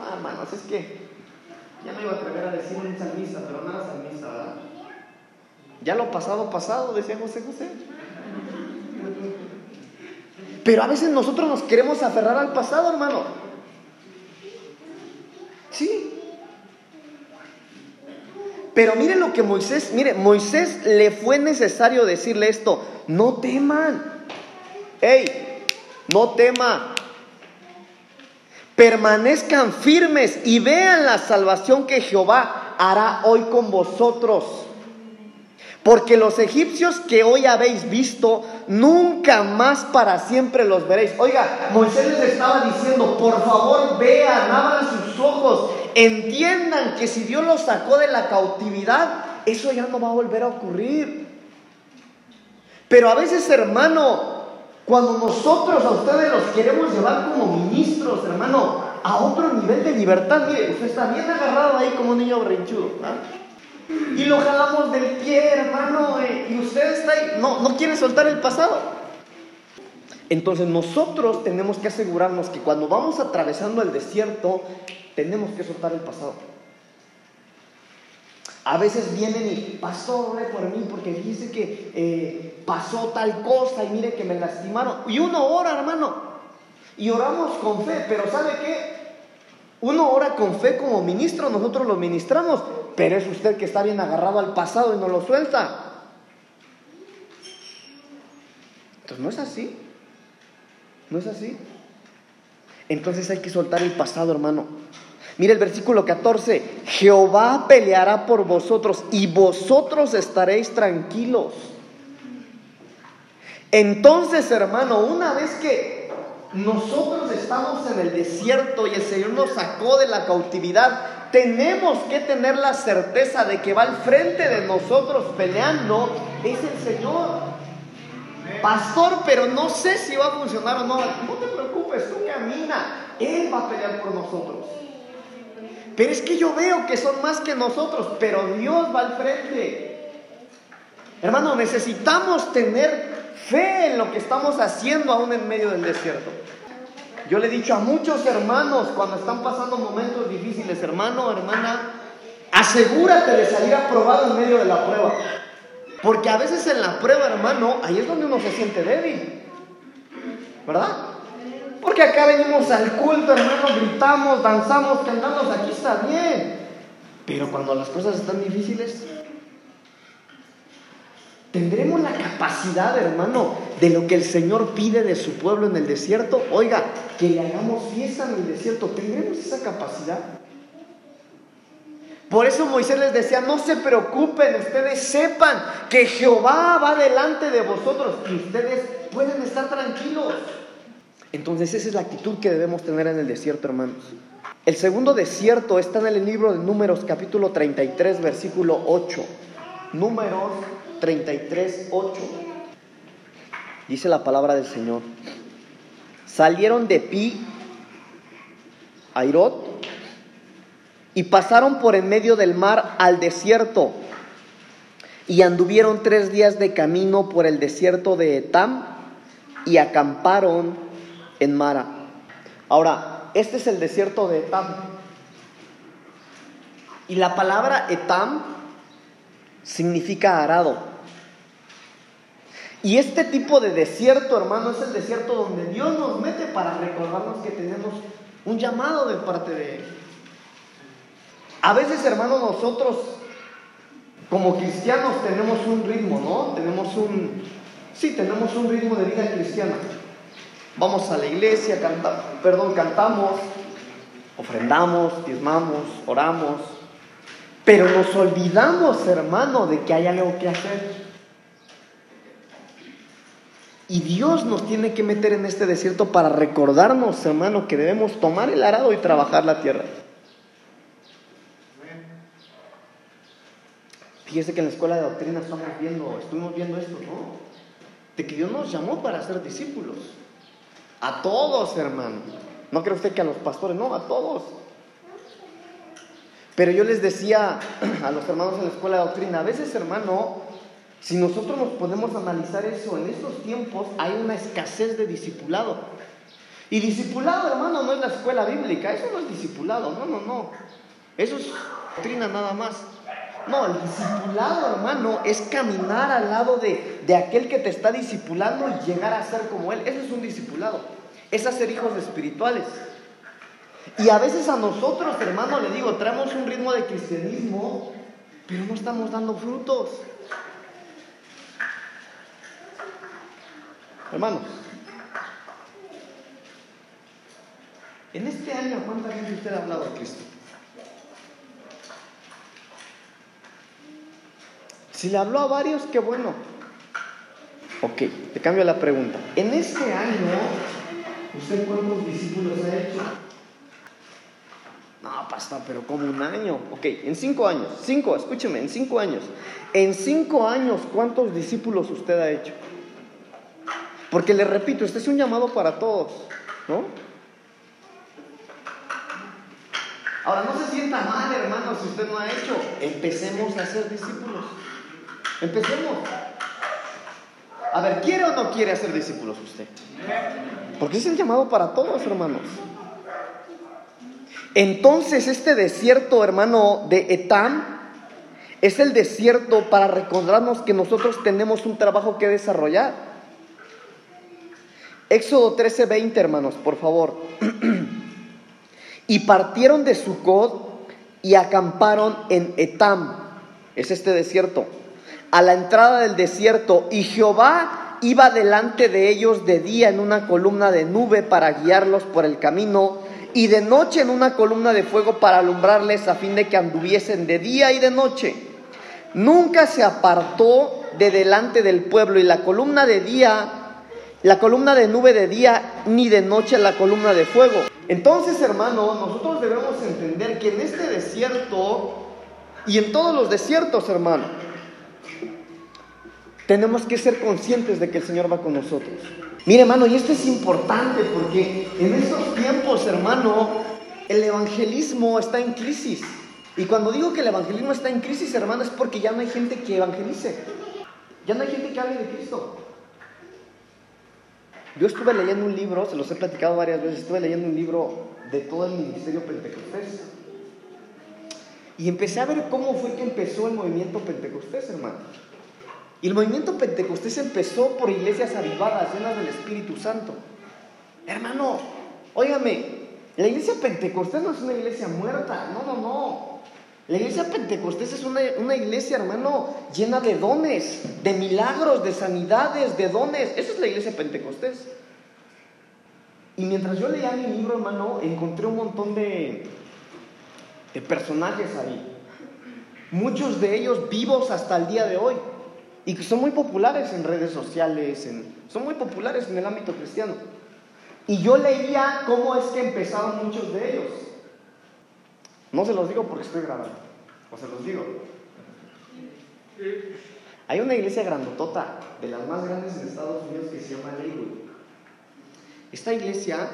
no, hermanos, es que ya me iba a atrever a decir en salmista, pero era salmista, ¿verdad? Ya lo pasado, pasado, decía José José. Pero a veces nosotros nos queremos aferrar al pasado, hermano. Sí. Pero mire lo que Moisés, mire, Moisés le fue necesario decirle esto, no teman. Hey, no teman. Permanezcan firmes y vean la salvación que Jehová hará hoy con vosotros. Porque los egipcios que hoy habéis visto, nunca más para siempre los veréis. Oiga, Moisés les estaba diciendo, por favor vean, abran sus ojos, entiendan que si Dios los sacó de la cautividad, eso ya no va a volver a ocurrir. Pero a veces, hermano, cuando nosotros a ustedes los queremos llevar como ministros, hermano, a otro nivel de libertad, mire, usted está bien agarrado ahí como un niño brinchudo. ¿ah? y lo jalamos del pie, hermano, eh, y usted está ahí, no, no quiere soltar el pasado. Entonces nosotros tenemos que asegurarnos que cuando vamos atravesando el desierto, tenemos que soltar el pasado. A veces vienen y, pastor, ore por mí porque dice que eh, pasó tal cosa y mire que me lastimaron. Y uno ora, hermano. Y oramos con fe, pero ¿sabe qué? Uno ora con fe como ministro, nosotros lo ministramos, pero es usted que está bien agarrado al pasado y no lo suelta. Entonces no es así. No es así. Entonces hay que soltar el pasado, hermano. Mire el versículo 14. Jehová peleará por vosotros y vosotros estaréis tranquilos. Entonces, hermano, una vez que nosotros estamos en el desierto y el Señor nos sacó de la cautividad, tenemos que tener la certeza de que va al frente de nosotros peleando es el Señor. Pastor, pero no sé si va a funcionar o no. No te preocupes, tú camina. Él va a pelear por nosotros. Pero es que yo veo que son más que nosotros, pero Dios va al frente. Hermano, necesitamos tener fe en lo que estamos haciendo aún en medio del desierto. Yo le he dicho a muchos hermanos cuando están pasando momentos difíciles, hermano, hermana, asegúrate de salir aprobado en medio de la prueba. Porque a veces en la prueba, hermano, ahí es donde uno se siente débil. ¿Verdad? Porque acá venimos al culto, hermano, gritamos, danzamos, cantamos, aquí está bien. Pero cuando las cosas están difíciles, tendremos la capacidad hermano, de lo que el Señor pide de su pueblo en el desierto, oiga, que le hagamos fiesta en el desierto, ¿tendremos esa capacidad? Por eso Moisés les decía, no se preocupen, ustedes sepan que Jehová va delante de vosotros y ustedes pueden estar tranquilos. Entonces esa es la actitud que debemos tener en el desierto, hermanos. El segundo desierto está en el libro de Números capítulo 33, versículo 8. Números 33, 8. Dice la palabra del Señor. Salieron de Pi, Airot, y pasaron por en medio del mar al desierto, y anduvieron tres días de camino por el desierto de Etam, y acamparon en Mara. Ahora, este es el desierto de Etam. Y la palabra Etam significa arado. Y este tipo de desierto, hermano, es el desierto donde Dios nos mete para recordarnos que tenemos un llamado de parte de Él. A veces, hermano, nosotros como cristianos tenemos un ritmo, ¿no? Tenemos un, sí, tenemos un ritmo de vida cristiana. Vamos a la iglesia, perdón, cantamos, ofrendamos, diezmamos, oramos, pero nos olvidamos, hermano, de que hay algo que hacer. Y Dios nos tiene que meter en este desierto para recordarnos, hermano, que debemos tomar el arado y trabajar la tierra. Fíjese que en la escuela de doctrina estamos viendo, estuvimos viendo esto, ¿no? De que Dios nos llamó para ser discípulos. A todos, hermano. No cree usted que a los pastores, no, a todos. Pero yo les decía a los hermanos en la escuela de doctrina, a veces, hermano, si nosotros nos podemos analizar eso, en estos tiempos hay una escasez de discipulado. Y discipulado, hermano, no es la escuela bíblica, eso no es discipulado, no, no, no. Eso es doctrina nada más. No, el discipulado, hermano, es caminar al lado de, de aquel que te está discipulando y llegar a ser como él. Eso es un discipulado. Es hacer hijos espirituales. Y a veces a nosotros, hermano, le digo, traemos un ritmo de cristianismo, pero no estamos dando frutos. Hermanos, en este año, ¿cuánta gente usted ha hablado de Cristo? Si le habló a varios, qué bueno. Ok, te cambio la pregunta. En este año, ¿usted cuántos discípulos ha hecho? No, pastor, pero como un año. Ok, en cinco años, cinco, escúcheme, en cinco años. En cinco años, ¿cuántos discípulos usted ha hecho? Porque le repito, este es un llamado para todos, ¿no? Ahora, no se sienta mal, hermano, si usted no ha hecho. Empecemos a ser discípulos. Empecemos. A ver, ¿quiere o no quiere hacer discípulos usted? Porque es el llamado para todos, hermanos. Entonces, este desierto, hermano, de Etam, es el desierto para recordarnos que nosotros tenemos un trabajo que desarrollar. Éxodo 13:20, hermanos, por favor. y partieron de Sucot y acamparon en Etam, es este desierto, a la entrada del desierto, y Jehová iba delante de ellos de día en una columna de nube para guiarlos por el camino, y de noche en una columna de fuego para alumbrarles a fin de que anduviesen de día y de noche. Nunca se apartó de delante del pueblo, y la columna de día la columna de nube de día, ni de noche la columna de fuego. Entonces, hermano, nosotros debemos entender que en este desierto y en todos los desiertos, hermano, tenemos que ser conscientes de que el Señor va con nosotros. Mire, hermano, y esto es importante porque en estos tiempos, hermano, el evangelismo está en crisis. Y cuando digo que el evangelismo está en crisis, hermano, es porque ya no hay gente que evangelice. Ya no hay gente que hable de Cristo. Yo estuve leyendo un libro, se los he platicado varias veces, estuve leyendo un libro de todo el ministerio pentecostés. Y empecé a ver cómo fue que empezó el movimiento pentecostés, hermano. Y el movimiento pentecostés empezó por iglesias avivadas, llenas del Espíritu Santo. Hermano, óigame, la iglesia pentecostés no es una iglesia muerta, no, no, no. La iglesia pentecostés es una, una, iglesia, hermano, llena de dones, de milagros, de sanidades, de dones. Esa es la iglesia pentecostés. Y mientras yo leía mi libro, hermano, encontré un montón de, de personajes ahí. Muchos de ellos vivos hasta el día de hoy. Y que son muy populares en redes sociales, en, son muy populares en el ámbito cristiano. Y yo leía cómo es que empezaron muchos de ellos. No se los digo porque estoy grabando, o se los digo. Hay una iglesia grandotota, de las más grandes en Estados Unidos, que se llama Lakewood. Esta iglesia,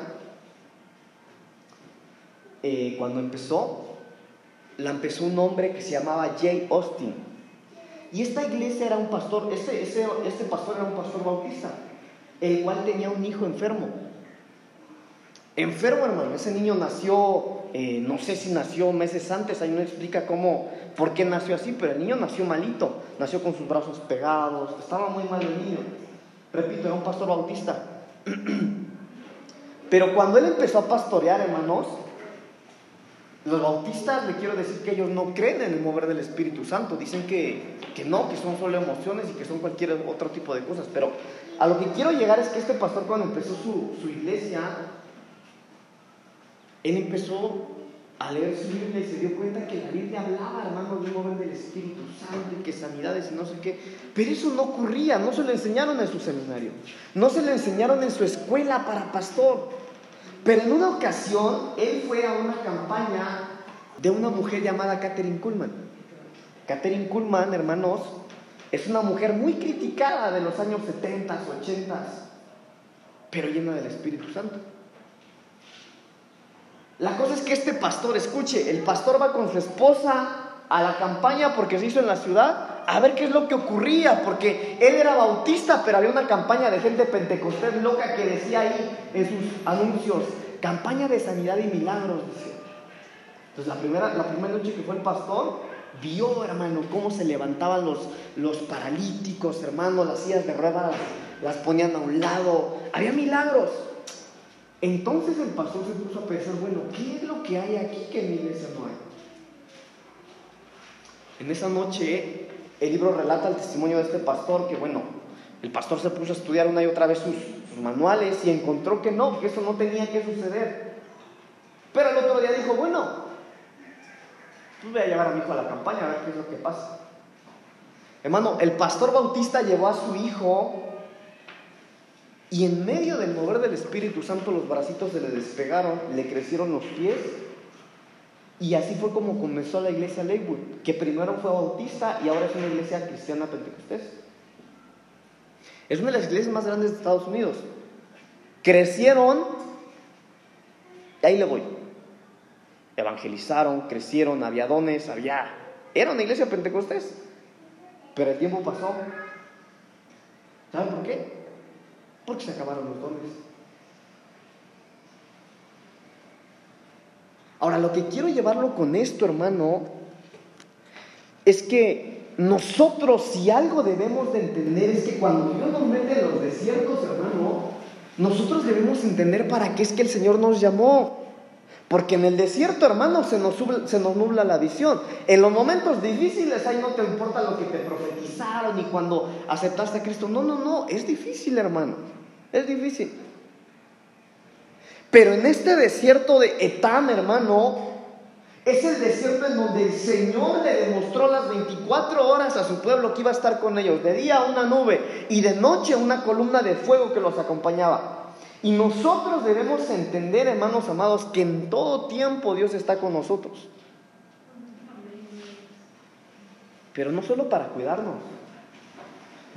eh, cuando empezó, la empezó un hombre que se llamaba Jay Austin. Y esta iglesia era un pastor, este, este pastor era un pastor bautista, el cual tenía un hijo enfermo. Enfermo, hermano, ese niño nació, eh, no sé si nació meses antes, ahí no explica cómo, por qué nació así, pero el niño nació malito, nació con sus brazos pegados, estaba muy mal el niño. Repito, era un pastor bautista. Pero cuando él empezó a pastorear, hermanos, los bautistas le quiero decir que ellos no creen en el mover del Espíritu Santo. Dicen que, que, no, que son solo emociones y que son cualquier otro tipo de cosas. Pero a lo que quiero llegar es que este pastor cuando empezó su, su iglesia, él empezó a leer su Biblia y se dio cuenta que la Biblia hablaba, hermano, de un mover del Espíritu Santo y que sanidades y no sé qué. Pero eso no ocurría, no se lo enseñaron en su seminario, no se lo enseñaron en su escuela para pastor. Pero en una ocasión, él fue a una campaña de una mujer llamada Catherine Kuhlman. Catherine Kuhlman, hermanos, es una mujer muy criticada de los años 70, 80, pero llena del Espíritu Santo. La cosa es que este pastor, escuche, el pastor va con su esposa a la campaña porque se hizo en la ciudad a ver qué es lo que ocurría, porque él era bautista, pero había una campaña de gente pentecostés loca que decía ahí en sus anuncios, campaña de sanidad y milagros, Entonces la primera, la primera noche que fue el pastor, vio, hermano, cómo se levantaban los, los paralíticos, hermano, las sillas de ruedas las ponían a un lado, había milagros. Entonces el pastor se puso a pensar, bueno, ¿qué es lo que hay aquí que en mi iglesia? En esa noche el libro relata el testimonio de este pastor que, bueno, el pastor se puso a estudiar una y otra vez sus, manuales y encontró que no, que eso no tenía que suceder. Pero el otro día dijo, bueno, pues voy a llevar a mi hijo a la campaña a ver qué es lo que pasa. Hermano, el pastor bautista llevó a su hijo y en medio del mover del Espíritu Santo los bracitos se le despegaron, le crecieron los pies. Y así fue como comenzó la iglesia Lakewood, que primero fue bautista y ahora es una iglesia cristiana pentecostés. Es una de las iglesias más grandes de Estados Unidos. Crecieron, y ahí le voy. Evangelizaron, crecieron, había dones, había... Era una iglesia pentecostés. Pero el tiempo pasó. ¿Saben por qué? Porque se acabaron los dones. Ahora, lo que quiero llevarlo con esto, hermano, es que nosotros, si algo debemos de entender, es que cuando Dios nos mete en los desiertos, hermano, nosotros debemos entender para qué es que el Señor nos llamó. Porque en el desierto, hermano, se nos, se nos nubla la visión. En los momentos difíciles, ahí no te importa lo que te profetizaron y cuando aceptaste a Cristo. No, no, no, es difícil, hermano. Es difícil. Pero en este desierto de Etam, hermano, es el desierto en donde el Señor le demostró las 24 horas a su pueblo que iba a estar con ellos. De día una nube y de noche una columna de fuego que los acompañaba. Y nosotros debemos entender, hermanos amados, que en todo tiempo Dios está con nosotros. Pero no solo para cuidarnos.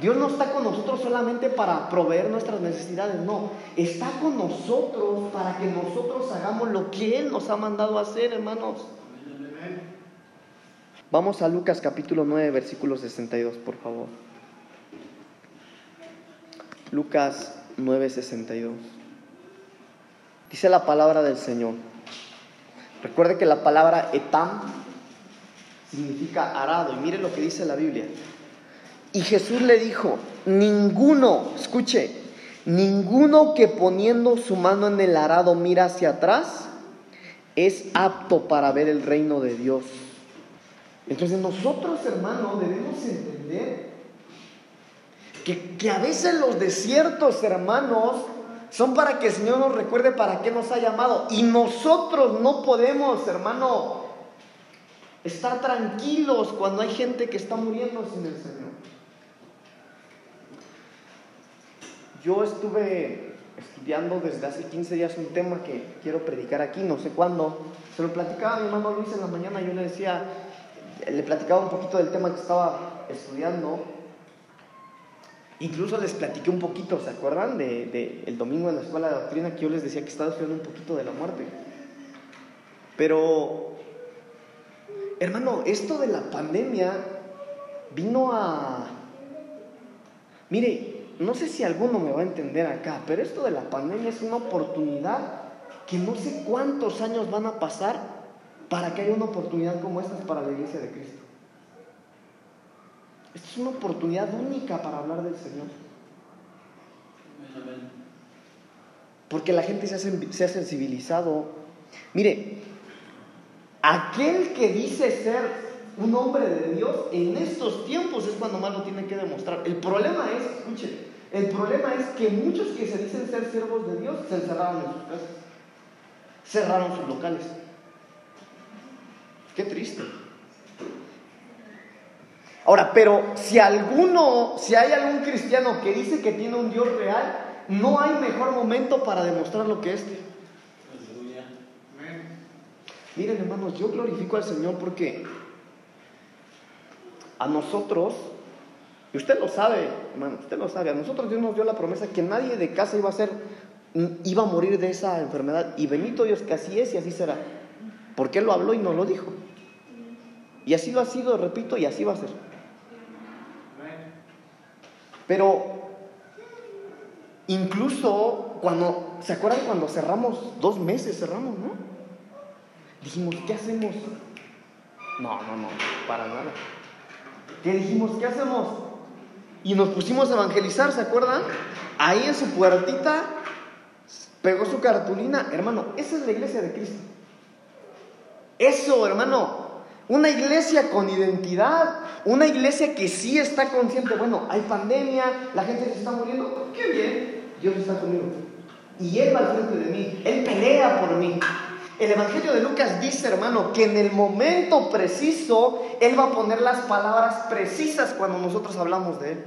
Dios no está con nosotros solamente para proveer nuestras necesidades, no. Está con nosotros para que nosotros hagamos lo que Él nos ha mandado a hacer, hermanos. Vamos a Lucas capítulo 9, versículo 62, por favor. Lucas 9, 62. Dice la palabra del Señor. Recuerde que la palabra etam significa arado. Y mire lo que dice la Biblia. Y Jesús le dijo, ninguno, escuche, ninguno que poniendo su mano en el arado mira hacia atrás, es apto para ver el reino de Dios. Entonces nosotros, hermanos, debemos entender que, que, a veces los desiertos, hermanos, son para que el Señor nos recuerde para qué nos ha llamado. Y nosotros no podemos, hermano, estar tranquilos cuando hay gente que está muriendo sin el Señor. Yo estuve estudiando desde hace 15 días un tema que quiero predicar aquí, no sé cuándo. Se lo platicaba a mi hermano Luis en la mañana, yo le decía, le platicaba un poquito del tema que estaba estudiando. Incluso les platiqué un poquito, ¿se acuerdan? De, el domingo en la escuela de doctrina que yo les decía que estaba estudiando un poquito de la muerte. Pero, hermano, esto de la pandemia vino a... Mire, no sé si alguno me va a entender acá, pero esto de la pandemia es una oportunidad que no sé cuántos años van a pasar para que haya una oportunidad como esta para la iglesia de Cristo. Esta es una oportunidad única para hablar del Señor. Porque la gente se ha, se ha sensibilizado. Mire, aquel que dice ser un hombre de Dios en estos tiempos es cuando más lo tiene que demostrar. El problema es, escuchen, el problema es que muchos que se dicen ser siervos de Dios se encerraron en sus casas, cerraron sus locales. Qué triste. Ahora, pero si alguno, si hay algún cristiano que dice que tiene un Dios real, no hay mejor momento para demostrar lo que este. Miren hermanos, yo glorifico al Señor porque a nosotros, y usted lo sabe, hermano, usted lo sabe, a nosotros Dios nos dio la promesa que nadie de casa iba a ser, iba a morir de esa enfermedad. Y bendito Dios que así es y así será. Porque Él lo habló y nos lo dijo. Y así lo ha sido, repito, y así va a ser. Pero incluso cuando, ¿se acuerdan cuando cerramos dos meses, cerramos, no? Dijimos, ¿qué hacemos? No, no, no, para nada. ¿Qué dijimos? ¿Qué hacemos? Y nos pusimos a evangelizar, ¿se acuerdan? Ahí en su puertita pegó su cartulina. Hermano, esa es la iglesia de Cristo. Eso, hermano. Una iglesia con identidad. Una iglesia que sí está consciente. Bueno, hay pandemia, la gente se está muriendo. ¡Qué bien! Dios está conmigo. Y Él va al frente de mí. Él pelea por mí. El Evangelio de Lucas dice, hermano, que en el momento preciso Él va a poner las palabras precisas cuando nosotros hablamos de Él.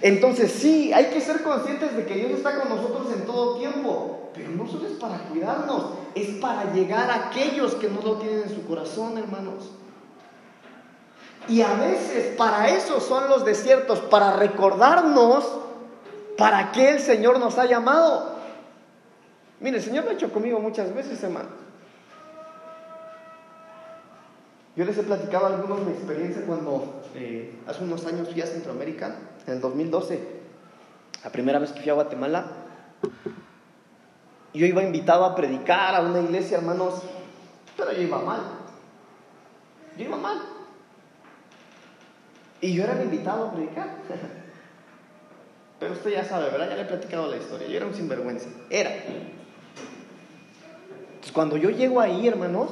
Entonces sí, hay que ser conscientes de que Dios está con nosotros en todo tiempo, pero no solo es para cuidarnos, es para llegar a aquellos que no lo tienen en su corazón, hermanos. Y a veces para eso son los desiertos, para recordarnos para qué el Señor nos ha llamado. Mire, el Señor lo ha hecho conmigo muchas veces, hermano. Yo les he platicado a algunos mi experiencia cuando eh, hace unos años fui a Centroamérica, en el 2012, la primera vez que fui a Guatemala. Yo iba invitado a predicar a una iglesia, hermanos, pero yo iba mal. Yo iba mal. Y yo era el invitado a predicar. Pero usted ya sabe, ¿verdad? Ya le he platicado la historia. Yo era un sinvergüenza. Era. Cuando yo llego ahí, hermanos,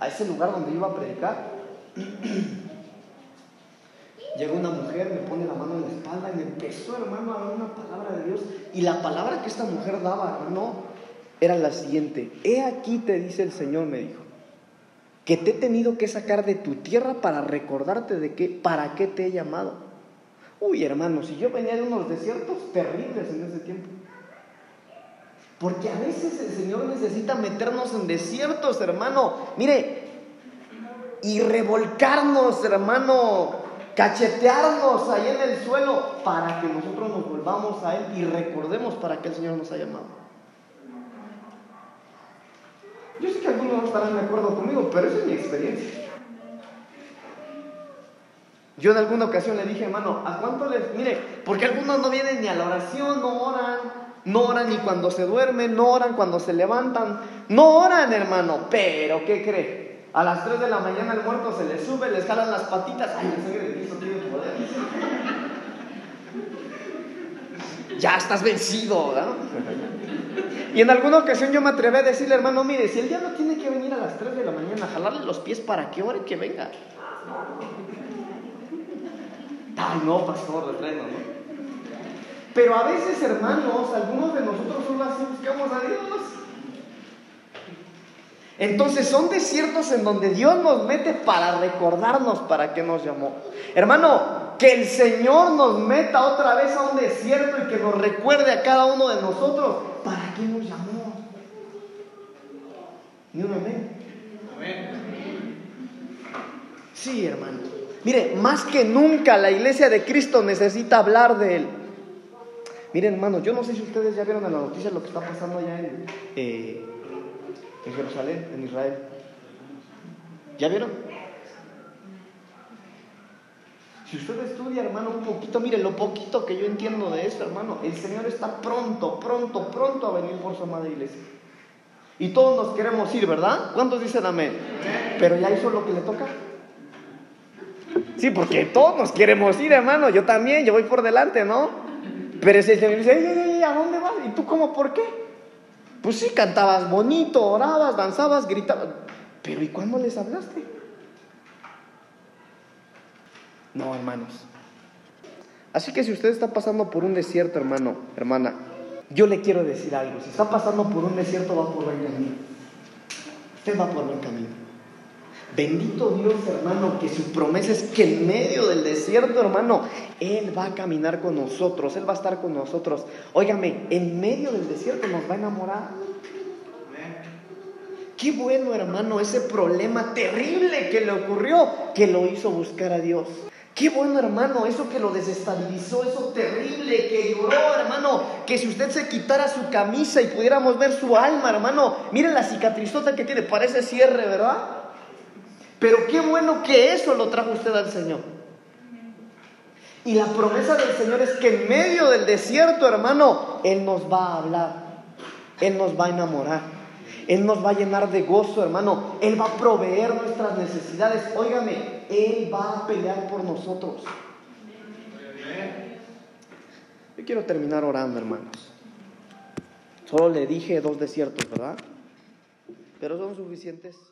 a ese lugar donde iba a predicar, llega una mujer, me pone la mano en la espalda y me empezó, hermano, a dar una palabra de Dios. Y la palabra que esta mujer daba, hermano, era la siguiente. He aquí te dice el Señor, me dijo, que te he tenido que sacar de tu tierra para recordarte de qué, para qué te he llamado. Uy, hermano, si yo venía de unos desiertos terribles en ese tiempo. Porque a veces el Señor necesita meternos en desiertos, hermano. Mire, y revolcarnos, hermano, cachetearnos ahí en el suelo para que nosotros nos volvamos a Él y recordemos para qué el Señor nos ha llamado. Yo sé que algunos no estarán de acuerdo conmigo, pero esa es mi experiencia. Yo en alguna ocasión le dije, hermano, ¿a cuánto les.? Mire, porque algunos no vienen ni a la oración, no oran, no oran ni cuando se duermen, no oran cuando se levantan. No oran, hermano. Pero, ¿qué cree? A las 3 de la mañana el muerto se le sube, les jalan las patitas. ¡Ay, el sangre de Cristo tiene poder! ya estás vencido, Y en alguna ocasión yo me atreví a decirle, hermano, mire, si el diablo tiene que venir a las 3 de la mañana a jalarle los pies para que ore que venga. Ay, no, pastor, reprendo, ¿no? Pero a veces, hermanos, algunos de nosotros solo así buscamos a Dios. Entonces son desiertos en donde Dios nos mete para recordarnos para qué nos llamó. Hermano, que el Señor nos meta otra vez a un desierto y que nos recuerde a cada uno de nosotros para qué nos llamó. ¿Y un amén? Sí, hermano. Mire, más que nunca la iglesia de Cristo necesita hablar de Él. Miren, hermano, yo no sé si ustedes ya vieron en la noticia lo que está pasando allá en, eh, en Jerusalén, en Israel. ¿Ya vieron? Si usted estudia, hermano, un poquito, mire, lo poquito que yo entiendo de esto, hermano, el Señor está pronto, pronto, pronto a venir por su madre iglesia. Y todos nos queremos ir, ¿verdad? ¿Cuántos dicen amén? Pero ya hizo lo que le toca. Sí, porque todos nos queremos ir, hermano. Yo también, yo voy por delante, ¿no? Pero ese Señor dice, ¿a dónde vas? ¿Y tú cómo, por qué? Pues sí, cantabas bonito, orabas, danzabas, gritabas. Pero ¿y cuándo les hablaste? No, hermanos. Así que si usted está pasando por un desierto, hermano, hermana, yo le quiero decir algo. Si está pasando por un desierto, va por buen camino. Usted va por buen camino. Bendito Dios, hermano, que su promesa es que en medio del desierto, hermano, Él va a caminar con nosotros, Él va a estar con nosotros. Óigame, en medio del desierto nos va a enamorar. Qué bueno, hermano, ese problema terrible que le ocurrió, que lo hizo buscar a Dios. Qué bueno, hermano, eso que lo desestabilizó, eso terrible que lloró, hermano, que si usted se quitara su camisa y pudiéramos ver su alma, hermano, miren la cicatrizota que tiene, parece cierre, ¿verdad? Pero qué bueno que eso lo trajo usted al Señor. Y la promesa del Señor es que en medio del desierto, hermano, Él nos va a hablar. Él nos va a enamorar. Él nos va a llenar de gozo, hermano. Él va a proveer nuestras necesidades. Óigame, Él va a pelear por nosotros. Yo quiero terminar orando, hermanos. Solo le dije dos desiertos, ¿verdad? Pero son suficientes.